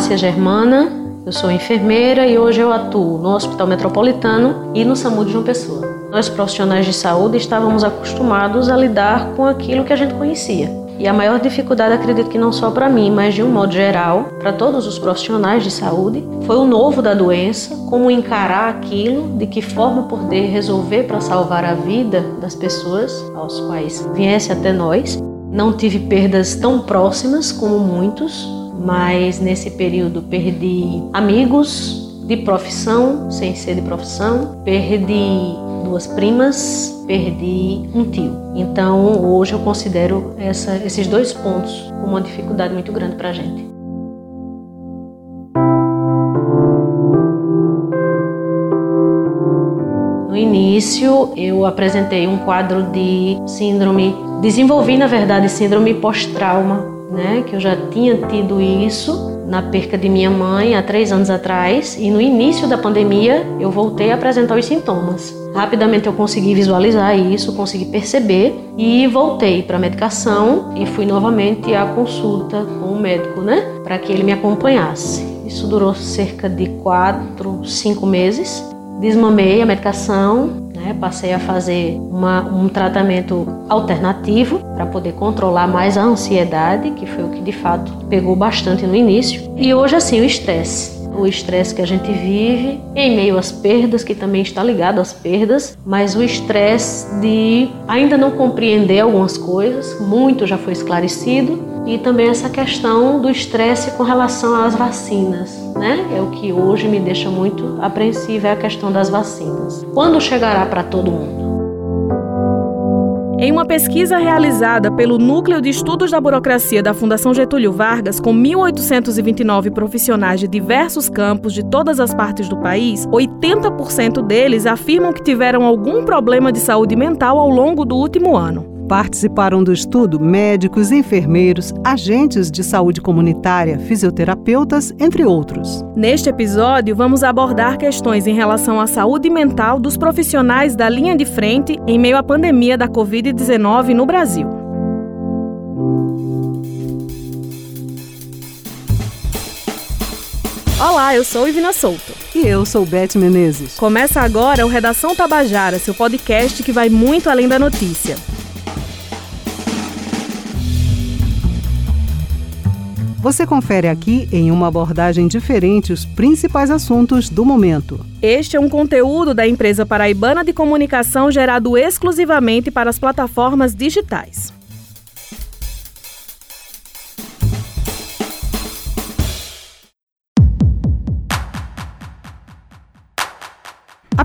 Márcia Germana, eu sou enfermeira e hoje eu atuo no Hospital Metropolitano e no SAMU de João Pessoa. Nós profissionais de saúde estávamos acostumados a lidar com aquilo que a gente conhecia. E a maior dificuldade, acredito que não só para mim, mas de um modo geral, para todos os profissionais de saúde, foi o novo da doença, como encarar aquilo, de que forma poder resolver para salvar a vida das pessoas aos quais viesse até nós. Não tive perdas tão próximas como muitos, mas nesse período perdi amigos de profissão, sem ser de profissão, perdi duas primas, perdi um tio. Então hoje eu considero essa, esses dois pontos como uma dificuldade muito grande para a gente. No início eu apresentei um quadro de síndrome, desenvolvi na verdade síndrome pós-trauma, né, que eu já tinha tido isso na perca de minha mãe há três anos atrás e no início da pandemia eu voltei a apresentar os sintomas. Rapidamente eu consegui visualizar isso, consegui perceber e voltei para a medicação e fui novamente à consulta com o médico, né, para que ele me acompanhasse. Isso durou cerca de quatro, cinco meses. Desmamei a medicação, né? Passei a fazer uma, um tratamento alternativo para poder controlar mais a ansiedade, que foi o que de fato pegou bastante no início. E hoje, assim, o estresse o estresse que a gente vive, em meio às perdas, que também está ligado às perdas, mas o estresse de ainda não compreender algumas coisas, muito já foi esclarecido, e também essa questão do estresse com relação às vacinas, né? É o que hoje me deixa muito apreensiva é a questão das vacinas. Quando chegará para todo mundo? Em uma pesquisa realizada pelo Núcleo de Estudos da Burocracia da Fundação Getúlio Vargas, com 1.829 profissionais de diversos campos de todas as partes do país, 80% deles afirmam que tiveram algum problema de saúde mental ao longo do último ano. Participaram do estudo médicos, enfermeiros, agentes de saúde comunitária, fisioterapeutas, entre outros. Neste episódio, vamos abordar questões em relação à saúde mental dos profissionais da linha de frente em meio à pandemia da Covid-19 no Brasil. Olá, eu sou Ivina Souto. E eu sou Beth Menezes. Começa agora o Redação Tabajara, seu podcast que vai muito além da notícia. Você confere aqui, em uma abordagem diferente, os principais assuntos do momento. Este é um conteúdo da empresa paraibana de comunicação gerado exclusivamente para as plataformas digitais.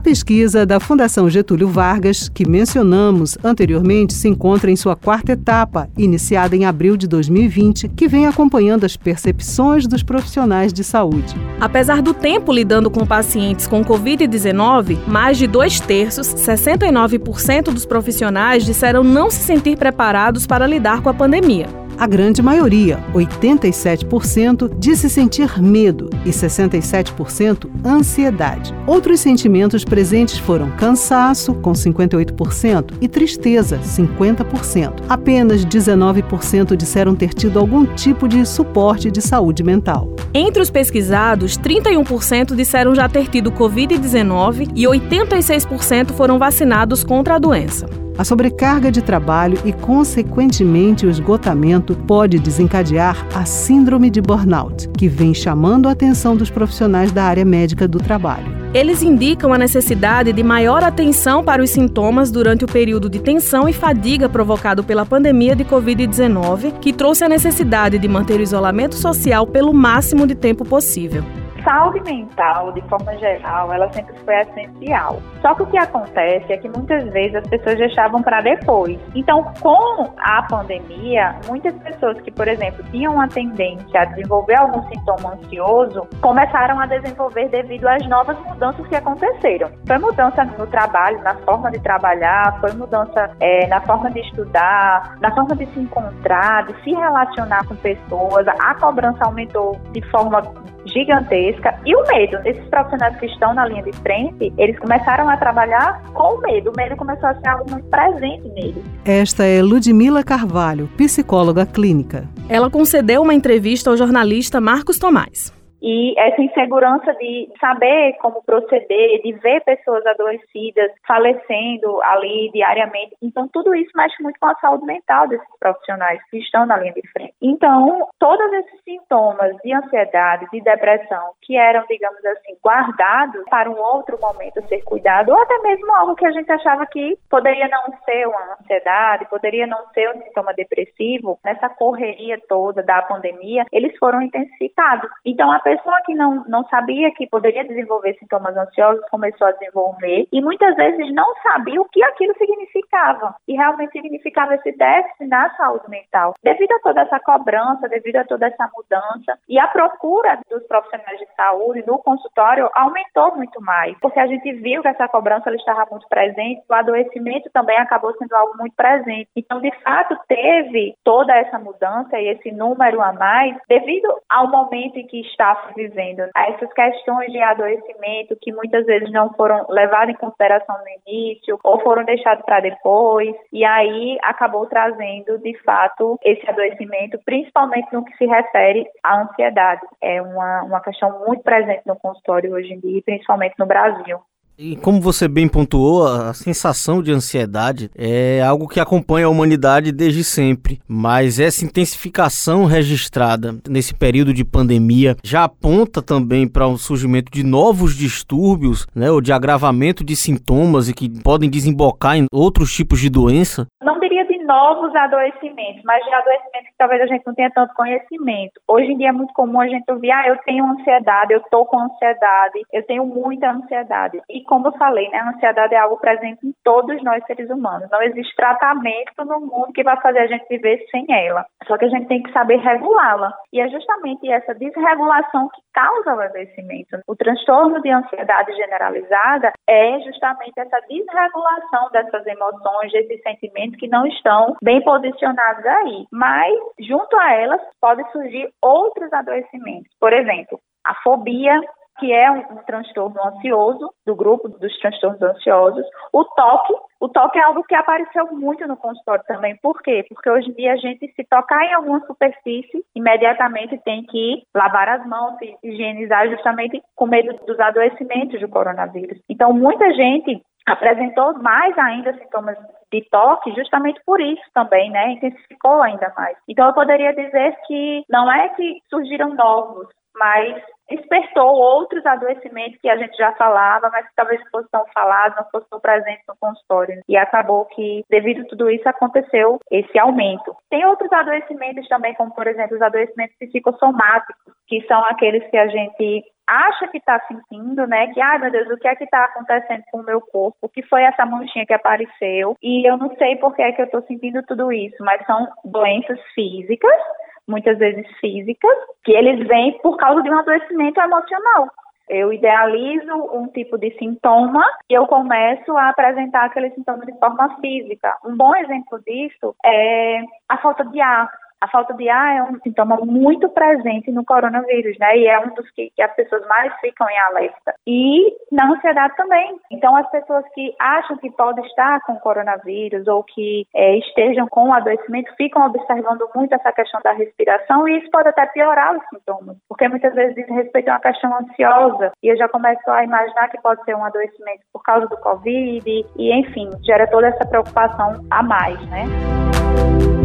Pesquisa da Fundação Getúlio Vargas, que mencionamos anteriormente, se encontra em sua quarta etapa, iniciada em abril de 2020, que vem acompanhando as percepções dos profissionais de saúde. Apesar do tempo lidando com pacientes com Covid-19, mais de dois terços, 69% dos profissionais disseram não se sentir preparados para lidar com a pandemia. A grande maioria, 87%, disse sentir medo e 67% ansiedade. Outros sentimentos presentes foram cansaço, com 58%, e tristeza, 50%. Apenas 19% disseram ter tido algum tipo de suporte de saúde mental. Entre os pesquisados, 31% disseram já ter tido Covid-19 e 86% foram vacinados contra a doença. A sobrecarga de trabalho e, consequentemente, o esgotamento pode desencadear a síndrome de burnout, que vem chamando a atenção dos profissionais da área médica do trabalho. Eles indicam a necessidade de maior atenção para os sintomas durante o período de tensão e fadiga provocado pela pandemia de Covid-19, que trouxe a necessidade de manter o isolamento social pelo máximo de tempo possível saúde mental, de forma geral, ela sempre foi essencial. Só que o que acontece é que muitas vezes as pessoas deixavam para depois. Então, com a pandemia, muitas pessoas que, por exemplo, tinham a tendência a desenvolver algum sintoma ansioso, começaram a desenvolver devido às novas mudanças que aconteceram. Foi mudança no trabalho, na forma de trabalhar, foi mudança é, na forma de estudar, na forma de se encontrar, de se relacionar com pessoas. A cobrança aumentou de forma gigantesca e o medo. Esses profissionais que estão na linha de frente, eles começaram a trabalhar com o medo. O medo começou a ser algo muito presente neles. Esta é Ludmila Carvalho, psicóloga clínica. Ela concedeu uma entrevista ao jornalista Marcos Tomás. E essa insegurança de saber como proceder, de ver pessoas adoecidas falecendo ali diariamente. Então, tudo isso mexe muito com a saúde mental desses profissionais que estão na linha de frente. Então, todos esses sintomas de ansiedade, de depressão, que eram, digamos assim, guardados para um outro momento ser cuidado, ou até mesmo algo que a gente achava que poderia não ser uma ansiedade, poderia não ser um sintoma depressivo, nessa correria toda da pandemia, eles foram intensificados. Então, a pessoa que não, não sabia que poderia desenvolver sintomas ansiosos começou a desenvolver e muitas vezes não sabia o que aquilo significava. E realmente significava esse déficit na saúde mental. Devido a toda essa cobrança, devido a toda essa mudança e a procura dos profissionais de saúde no consultório aumentou muito mais, porque a gente viu que essa cobrança ela estava muito presente, o adoecimento também acabou sendo algo muito presente. Então, de fato, teve toda essa mudança e esse número a mais devido ao momento em que está se vivendo, essas questões de adoecimento que muitas vezes não foram levadas em consideração no início ou foram deixadas para depois, e aí acabou trazendo, de fato, esse adoecimento, principalmente no que se refere à ansiedade. É uma, uma questão muito presente no consultório hoje em dia, principalmente no Brasil. E como você bem pontuou, a sensação de ansiedade é algo que acompanha a humanidade desde sempre, mas essa intensificação registrada nesse período de pandemia já aponta também para o um surgimento de novos distúrbios, né, ou de agravamento de sintomas e que podem desembocar em outros tipos de doença? Não de novos adoecimentos, mas de adoecimentos que talvez a gente não tenha tanto conhecimento. Hoje em dia é muito comum a gente ouvir, ah, eu tenho ansiedade, eu tô com ansiedade, eu tenho muita ansiedade. E como eu falei, né, a ansiedade é algo presente em todos nós seres humanos. Não existe tratamento no mundo que vai fazer a gente viver sem ela. Só que a gente tem que saber regulá-la. E é justamente essa desregulação que causa o adoecimento. O transtorno de ansiedade generalizada é justamente essa desregulação dessas emoções, desses sentimentos que não estão bem posicionados aí. Mas, junto a elas, podem surgir outros adoecimentos. Por exemplo, a fobia, que é um, transtorno ansioso, do grupo dos transtornos ansiosos. O toque, o toque é algo que apareceu muito no consultório também. Por quê? Porque hoje em dia a gente, se tocar em alguma superfície, imediatamente tem que lavar as mãos, se higienizar justamente com medo dos adoecimentos do coronavírus. Então, muita gente apresentou mais ainda sintomas de toque justamente por isso também, né? Intensificou ainda mais. Então eu poderia dizer que não é que surgiram novos, mas despertou outros adoecimentos que a gente já falava, mas que talvez fossem tão falados, não fossem tão presentes no consultório. E acabou que, devido a tudo isso, aconteceu esse aumento. Tem outros adoecimentos também, como, por exemplo, os adoecimentos psicossomáticos, que são aqueles que a gente acha que está sentindo, né? Que, ai meu Deus, o que é que está acontecendo com o meu corpo? O que foi essa manchinha que apareceu? E eu não sei por que é que eu estou sentindo tudo isso, mas são doenças físicas muitas vezes físicas, que eles vêm por causa de um adoecimento emocional. Eu idealizo um tipo de sintoma e eu começo a apresentar aquele sintoma de forma física. Um bom exemplo disso é a falta de ar. A falta de ar é um sintoma muito presente no coronavírus, né? E é um dos que, que, as pessoas mais ficam em alerta. E na ansiedade também. Então, as pessoas que acham que podem estar com coronavírus ou que é, estejam com o adoecimento ficam observando muito essa questão da respiração e isso pode até piorar os sintomas, porque muitas vezes diz respeito a uma questão ansiosa e eu já começo a imaginar que pode ser um adoecimento por causa do Covid e, enfim, gera toda essa preocupação a mais, né?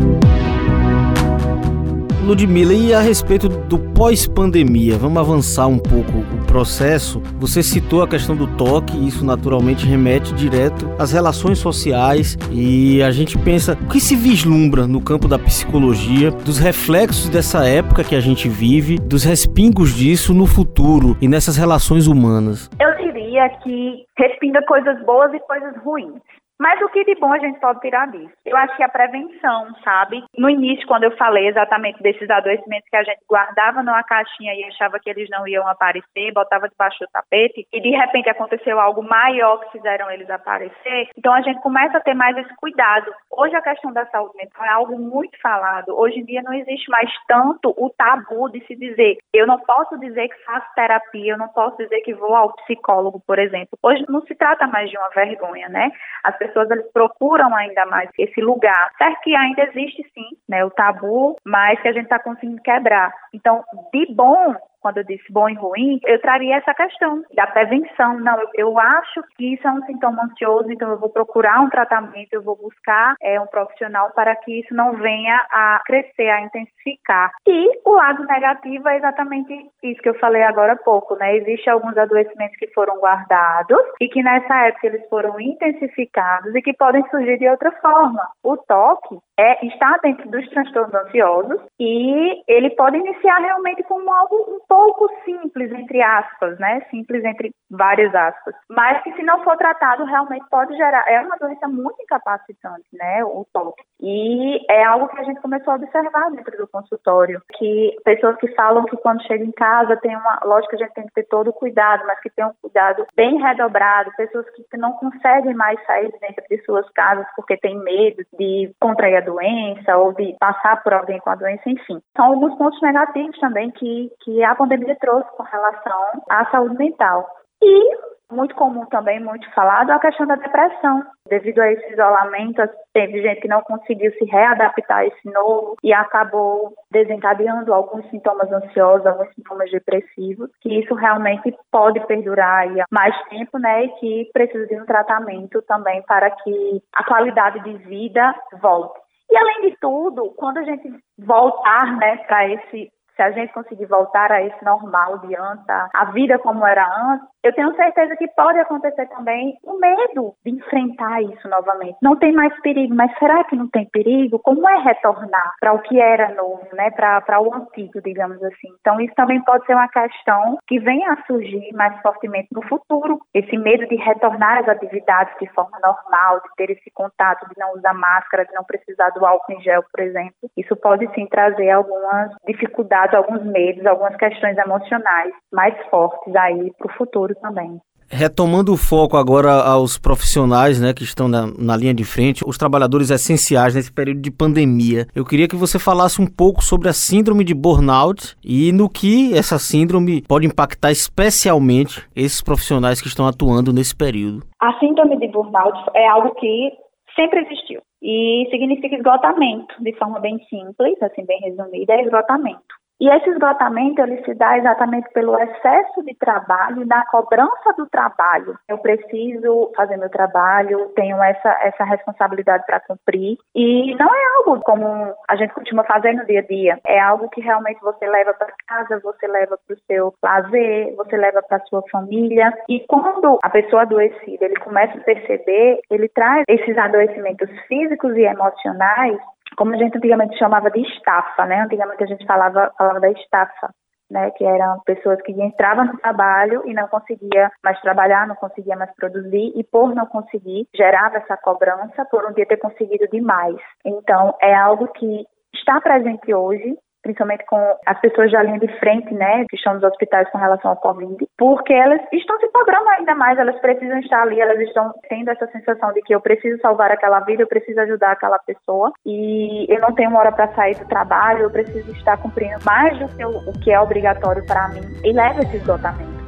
Ludmilla, e a respeito do pós-pandemia, vamos avançar um pouco o processo. Você citou a questão do toque, e isso naturalmente remete direto às relações sociais e a gente pensa o que se vislumbra no campo da psicologia, dos reflexos dessa época que a gente vive, dos respingos disso no futuro e nessas relações humanas. Eu diria que respinga coisas boas e coisas ruins. Mas o que de bom a gente pode tirar disso? Eu acho que a prevenção, sabe? No início, quando eu falei exatamente desses adoecimentos que a gente guardava numa caixinha e achava que eles não iam aparecer, botava debaixo do tapete, e de repente aconteceu algo maior que fizeram eles aparecer, então a gente começa a ter mais esse cuidado. Hoje a questão da saúde mental é algo muito falado. Hoje em dia não existe mais tanto o tabu de se dizer, eu não posso dizer que faço terapia, eu não posso dizer que vou ao psicólogo, por exemplo. Hoje não se trata mais de uma vergonha, né? As pessoas eles procuram ainda mais esse lugar. Certo que ainda existe sim, né, o tabu, mas que a gente está conseguindo quebrar. Então, de bom quando eu disse bom e ruim, eu traria essa questão da prevenção. Não, eu, eu acho que isso é um sintoma ansioso, então eu vou procurar um tratamento, eu vou buscar é, um profissional para que isso não venha a crescer, a intensificar. E o lado negativo é exatamente isso que eu falei agora há pouco, né? Existem alguns adoecimentos que foram guardados e que nessa época eles foram intensificados e que podem surgir de outra forma. O toque é, está dentro dos transtornos ansiosos e ele pode iniciar realmente como algo pouco simples, entre aspas, né? Simples entre várias aspas. Mas que se não for tratado, realmente pode gerar. É uma doença muito incapacitante, né? O toque. E é algo que a gente começou a observar dentro do consultório. Que pessoas que falam que quando chega em casa tem uma. Lógico que a gente tem que ter todo o cuidado, mas que tem um cuidado bem redobrado. Pessoas que não conseguem mais sair dentro de suas casas porque tem medo de contrair a doença ou de passar por alguém com a doença, enfim. São alguns pontos negativos também que, que a pandemia trouxe com relação à saúde mental. E muito comum também, muito falado, a questão da depressão. Devido a esse isolamento, teve gente que não conseguiu se readaptar a esse novo e acabou desencadeando alguns sintomas ansiosos, alguns sintomas depressivos, que isso realmente pode perdurar aí mais tempo, né, e que precisa de um tratamento também para que a qualidade de vida volte. E além de tudo, quando a gente voltar, né, para esse se a gente conseguir voltar a esse normal de antes, a vida como era antes, eu tenho certeza que pode acontecer também o medo de enfrentar isso novamente. Não tem mais perigo, mas será que não tem perigo? Como é retornar para o que era novo, né? Para o antigo, digamos assim. Então, isso também pode ser uma questão que venha a surgir mais fortemente no futuro. Esse medo de retornar às atividades de forma normal, de ter esse contato, de não usar máscara, de não precisar do álcool em gel, por exemplo. Isso pode sim trazer algumas dificuldades, alguns medos, algumas questões emocionais mais fortes aí para o futuro futuro também. Retomando o foco agora aos profissionais né, que estão na, na, linha de frente, os trabalhadores essenciais nesse período de pandemia, eu queria que você falasse um pouco sobre a síndrome de burnout e no que essa síndrome pode impactar especialmente esses profissionais que estão atuando nesse período. A síndrome de burnout é algo que sempre existiu e significa esgotamento, de forma bem simples, assim bem resumida, é esgotamento. E esse esgotamento ele se dá exatamente pelo excesso de trabalho da cobrança do trabalho. Eu preciso fazer meu trabalho, tenho essa, essa responsabilidade para cumprir. E não é algo como a gente costuma fazer no dia a dia. É algo que realmente você leva para casa, você leva para o seu lazer, você leva para sua família. E quando a pessoa adoecida ele começa a perceber, ele traz esses adoecimentos físicos e emocionais como a gente antigamente chamava de estafa, né? Antigamente a gente falava, falava da estafa, né? Que eram pessoas que entravam no trabalho e não conseguia mais trabalhar, não conseguia mais produzir e por não conseguir gerava essa cobrança por um dia ter conseguido demais. Então é algo que está presente hoje, principalmente com as pessoas da linha de frente, né, que estão nos hospitais com relação ao Covid, porque elas estão se cobrando ainda mais, elas precisam estar ali, elas estão tendo essa sensação de que eu preciso salvar aquela vida, eu preciso ajudar aquela pessoa e eu não tenho hora para sair do trabalho, eu preciso estar cumprindo mais do que o, que é obrigatório para mim e leva esse esgotamento.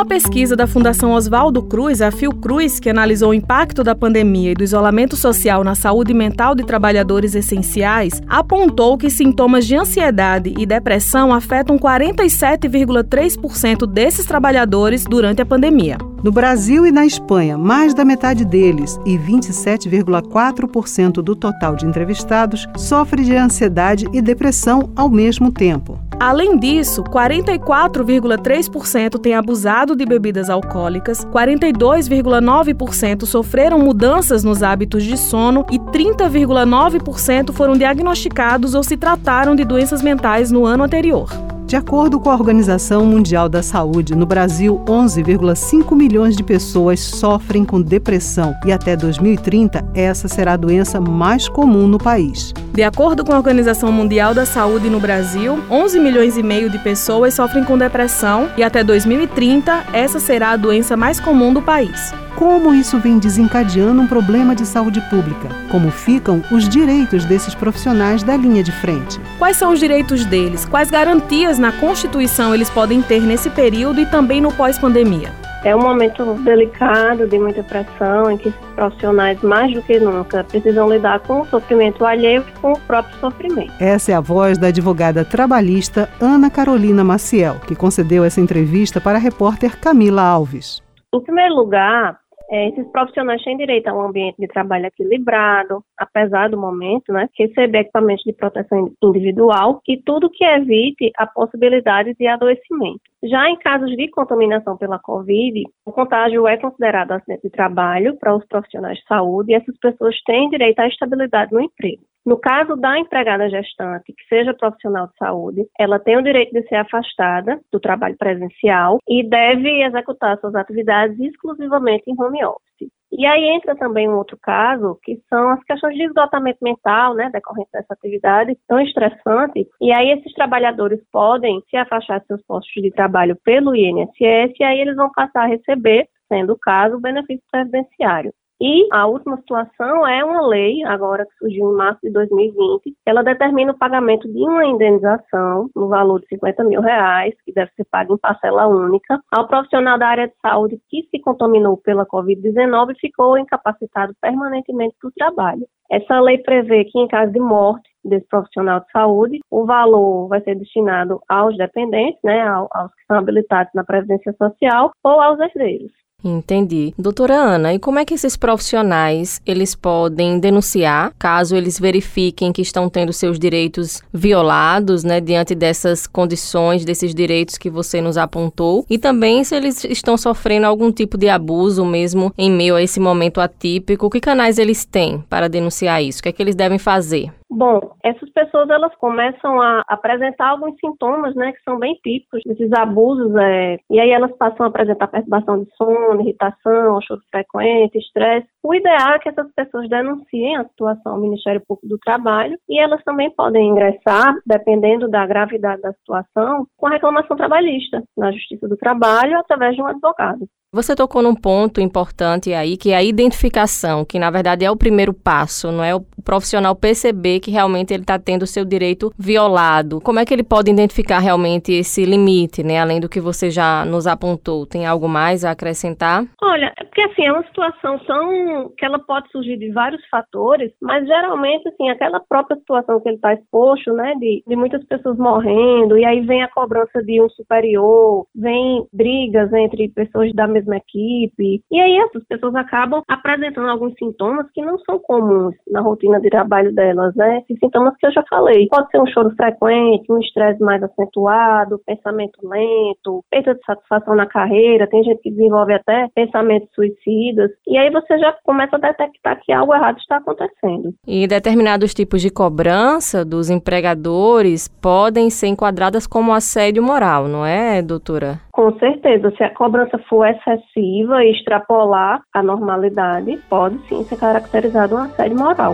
Uma pesquisa da Fundação Oswaldo Cruz, a Fiocruz, que analisou o impacto da pandemia e do isolamento social na saúde mental de trabalhadores essenciais, apontou que sintomas de ansiedade e depressão afetam 47,3% desses trabalhadores durante a pandemia. No Brasil e na Espanha, mais da metade deles e 27,4% do total de entrevistados sofre de ansiedade e depressão ao mesmo tempo. Além disso, 44,3% têm abusado de bebidas alcoólicas, 42,9% sofreram mudanças nos hábitos de sono e 30,9% foram diagnosticados ou se trataram de doenças mentais no ano anterior. De acordo com a Organização Mundial da Saúde, no Brasil, 11,5 milhões de pessoas sofrem com depressão e até 2030 essa será a doença mais comum no país. De acordo com a Organização Mundial da Saúde no Brasil, 11 milhões e meio de pessoas sofrem com depressão e até 2030 essa será a doença mais comum do país como isso vem desencadeando um problema de saúde pública, como ficam os direitos desses profissionais da linha de frente. Quais são os direitos deles? Quais garantias na Constituição eles podem ter nesse período e também no pós-pandemia? É um momento delicado, de muita pressão, em que esses profissionais, mais do que nunca, precisam lidar com o sofrimento alheio e com o próprio sofrimento. Essa é a voz da advogada trabalhista Ana Carolina Maciel, que concedeu essa entrevista para a repórter Camila Alves. Em primeiro lugar, é, esses profissionais têm direito a um ambiente de trabalho equilibrado, apesar do momento, né, receber equipamentos de proteção individual e tudo que evite a possibilidade de adoecimento. Já em casos de contaminação pela Covid, o contágio é considerado acidente de trabalho para os profissionais de saúde e essas pessoas têm direito à estabilidade no emprego. No caso da empregada gestante, que seja profissional de saúde, ela tem o direito de ser afastada do trabalho presencial e deve executar suas atividades exclusivamente em home office. E aí entra também um outro caso, que são as questões de esgotamento mental, né, decorrente dessa atividade tão estressante. E aí esses trabalhadores podem se afastar de seus postos de trabalho pelo INSS e aí eles vão passar a receber, sendo o caso, o benefício previdenciário. E a última situação é uma lei, agora que surgiu em março de 2020, ela determina o pagamento de uma indenização no valor de 50 mil reais, que deve ser pago em parcela única, ao profissional da área de saúde que se contaminou pela Covid-19 e ficou incapacitado permanentemente do trabalho. Essa lei prevê que, em caso de morte desse profissional de saúde, o valor vai ser destinado aos dependentes, né, aos que são habilitados na Previdência Social ou aos herdeiros. Entendi. Doutora Ana, e como é que esses profissionais, eles podem denunciar caso eles verifiquem que estão tendo seus direitos violados, né, diante dessas condições, desses direitos que você nos apontou, e também se eles estão sofrendo algum tipo de abuso mesmo em meio a esse momento atípico, que canais eles têm para denunciar isso? O que é que eles devem fazer? Bom, essas pessoas elas começam a apresentar alguns sintomas, né, que são bem típicos desses abusos, é, e aí elas passam a apresentar perturbação de sono, irritação, choro frequente, estresse. O ideal é que essas pessoas denunciem a situação ao Ministério Público do Trabalho e elas também podem ingressar, dependendo da gravidade da situação, com a reclamação trabalhista na Justiça do Trabalho através de um advogado. Você tocou num ponto importante aí, que é a identificação, que na verdade é o primeiro passo, não é o profissional perceber que realmente ele está tendo o seu direito violado. Como é que ele pode identificar realmente esse limite, né? Além do que você já nos apontou, tem algo mais a acrescentar? Olha, é porque assim é uma situação tão que ela pode surgir de vários fatores, mas geralmente assim aquela própria situação que ele está exposto, né, de, de muitas pessoas morrendo e aí vem a cobrança de um superior, vem brigas entre pessoas da mesma mesma equipe. E aí essas pessoas acabam apresentando alguns sintomas que não são comuns na rotina de trabalho delas, né? Esses sintomas que eu já falei. Pode ser um choro frequente, um estresse mais acentuado, pensamento lento, perda de satisfação na carreira, tem gente que desenvolve até pensamentos suicidas. E aí você já começa a detectar que algo errado está acontecendo. E determinados tipos de cobrança dos empregadores podem ser enquadradas como assédio moral, não é, doutora? Com certeza, se a cobrança for excessiva e extrapolar a normalidade, pode sim ser caracterizado um assédio moral.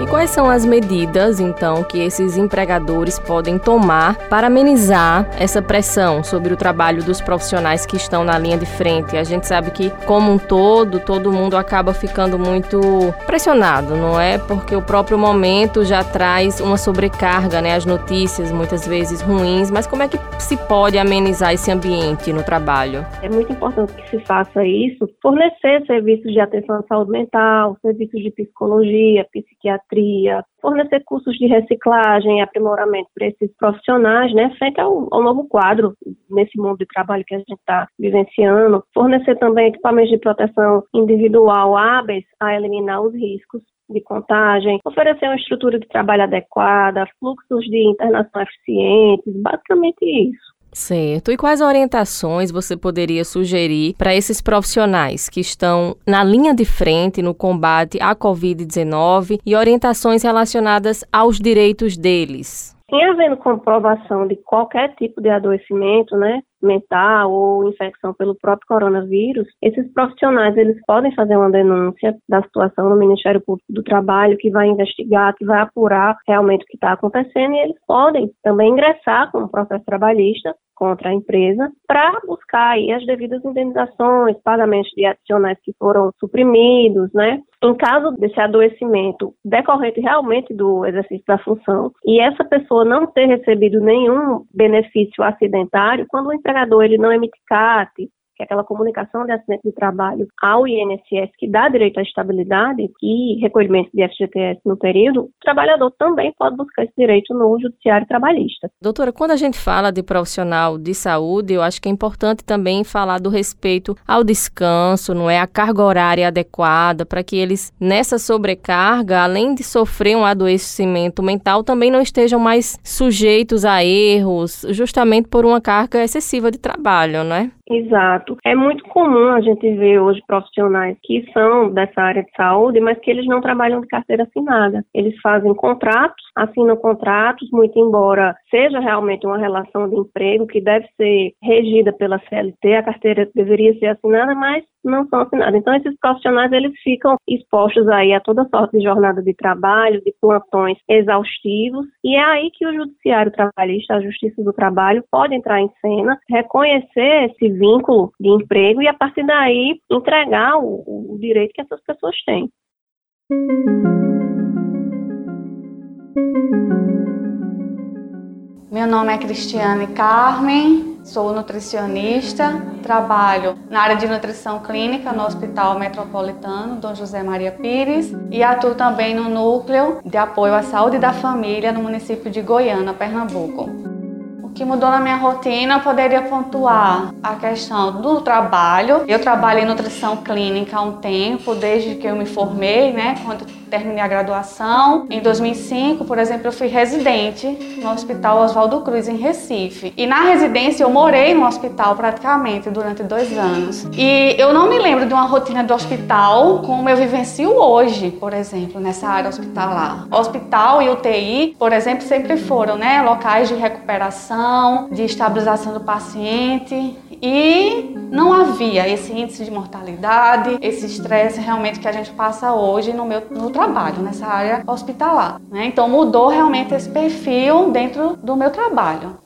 E quais são as medidas, então, que esses empregadores podem tomar para amenizar essa pressão sobre o trabalho dos profissionais que estão na linha de frente? A gente sabe que, como um todo, todo mundo acaba ficando muito pressionado, não é? Porque o próprio momento já traz uma sobrecarga, né? As notícias muitas vezes ruins, mas como é que se pode amenizar esse ambiente no trabalho? É muito importante que se faça isso, fornecer serviços de atenção à saúde mental, serviços de psicologia, psiquiatria fornecer cursos de reciclagem e aprimoramento para esses profissionais, né, frente ao, ao, novo quadro nesse mundo de trabalho que a gente está vivenciando, fornecer também equipamentos de proteção individual hábeis a eliminar os riscos de contagem, oferecer uma estrutura de trabalho adequada, fluxos de internação eficientes, basicamente isso. Certo. E quais orientações você poderia sugerir para esses profissionais que estão na linha de frente no combate à Covid-19 e orientações relacionadas aos direitos deles? Em havendo comprovação de qualquer tipo de adoecimento, né, mental ou infecção pelo próprio coronavírus, esses profissionais eles podem fazer uma denúncia da situação no Ministério Público do Trabalho, que vai investigar, que vai apurar realmente o que está acontecendo, e eles podem também ingressar com o processo trabalhista contra a empresa para buscar aí as devidas indenizações, pagamentos de adicionais que foram suprimidos, né? Em caso desse adoecimento decorrente realmente do exercício da função e essa pessoa não ter recebido nenhum benefício acidentário, quando o empregador ele não emite CAT, que é aquela comunicação de acidente de trabalho ao INSS que dá direito à estabilidade e recolhimento de FGTS no período, o trabalhador também pode buscar esse direito no judiciário trabalhista. Doutora, quando a gente fala de profissional de saúde, eu acho que é importante também falar do respeito ao descanso, não é a carga horária adequada para que eles nessa sobrecarga, além de sofrer um adoecimento mental, também não estejam mais sujeitos a erros, justamente por uma carga excessiva de trabalho, não é? Exato. É muito comum a gente ver hoje profissionais que são dessa área de saúde, mas que eles não trabalham de carteira assinada. Eles fazem contratos, assinam contratos, muito embora seja realmente uma relação de emprego que deve ser regida pela CLT, a carteira deveria ser assinada, mas não são assinadas. Então, esses profissionais, eles ficam expostos aí a toda sorte de jornada de trabalho, de plantões exaustivos, e é aí que o judiciário trabalhista, a justiça do trabalho, pode entrar em cena, reconhecer esse vínculo de emprego e, a partir daí, entregar o, o direito que essas pessoas têm. Meu nome é Cristiane Carmen, sou nutricionista, trabalho na área de nutrição clínica no Hospital Metropolitano Dom José Maria Pires e atuo também no núcleo de apoio à saúde da família no município de Goiânia, Pernambuco que mudou na minha rotina, eu poderia pontuar a questão do trabalho. Eu trabalho em nutrição clínica há um tempo, desde que eu me formei, né, quando terminei a graduação. Em 2005, por exemplo, eu fui residente no Hospital Oswaldo Cruz, em Recife. E na residência eu morei no hospital praticamente durante dois anos. E eu não me lembro de uma rotina do hospital como eu vivencio hoje, por exemplo, nessa área hospitalar. Hospital e UTI, por exemplo, sempre foram né, locais de recuperação, de estabilização do paciente e não havia esse índice de mortalidade, esse estresse realmente que a gente passa hoje no meu no trabalho, nessa área hospitalar. Né? Então mudou realmente esse perfil dentro do meu trabalho.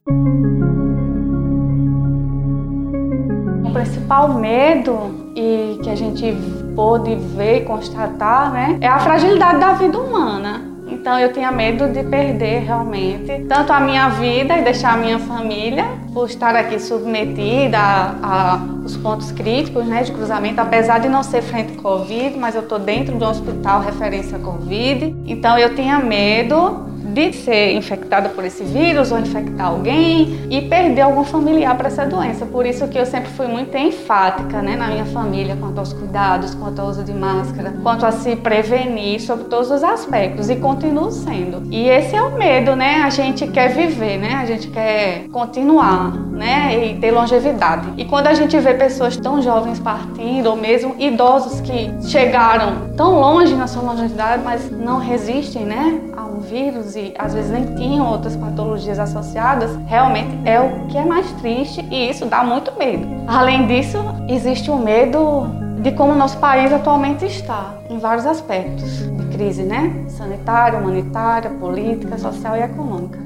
O principal medo e que a gente pôde ver e constatar né, é a fragilidade da vida humana. Então eu tinha medo de perder realmente tanto a minha vida e deixar a minha família por estar aqui submetida a, a os pontos críticos né, de cruzamento, apesar de não ser frente Covid, mas eu estou dentro do hospital referência Covid. Então eu tinha medo de ser infectada por esse vírus ou infectar alguém e perder algum familiar para essa doença. Por isso que eu sempre fui muito enfática né, na minha família quanto aos cuidados, quanto ao uso de máscara, quanto a se prevenir sobre todos os aspectos e continuo sendo. E esse é o medo, né? A gente quer viver, né? A gente quer continuar, né? E ter longevidade. E quando a gente vê pessoas tão jovens partindo, ou mesmo idosos que chegaram tão longe na sua longevidade, mas não resistem, né? A um vírus e às vezes nem tinham outras patologias associadas, realmente é o que é mais triste e isso dá muito medo. Além disso, existe o medo de como nosso país atualmente está, em vários aspectos de crise, né? Sanitária, humanitária, política, social e econômica.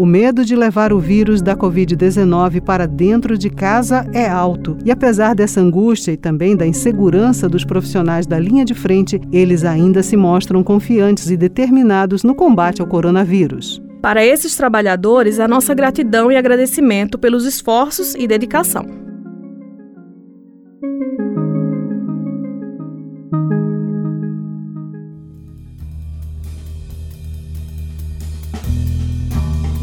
O medo de levar o vírus da Covid-19 para dentro de casa é alto. E apesar dessa angústia e também da insegurança dos profissionais da linha de frente, eles ainda se mostram confiantes e determinados no combate ao coronavírus. Para esses trabalhadores, a nossa gratidão e agradecimento pelos esforços e dedicação.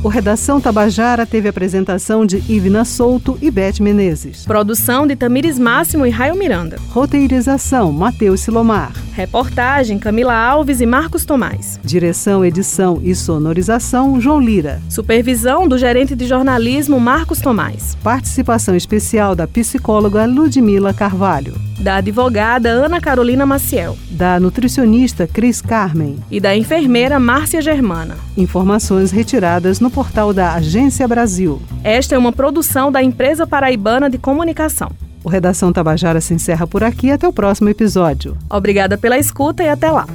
O Redação Tabajara teve apresentação de Ivna Souto e Beth Menezes. Produção de Tamires Máximo e Raio Miranda. Roteirização Matheus Silomar. Reportagem Camila Alves e Marcos Tomás. Direção, edição e sonorização João Lira. Supervisão do gerente de jornalismo Marcos Tomás. Participação especial da psicóloga Ludmila Carvalho. Da advogada Ana Carolina Maciel. Da nutricionista Cris Carmen. E da enfermeira Márcia Germana. Informações retiradas no portal da Agência Brasil. Esta é uma produção da Empresa Paraibana de Comunicação. O Redação Tabajara se encerra por aqui. Até o próximo episódio. Obrigada pela escuta e até lá.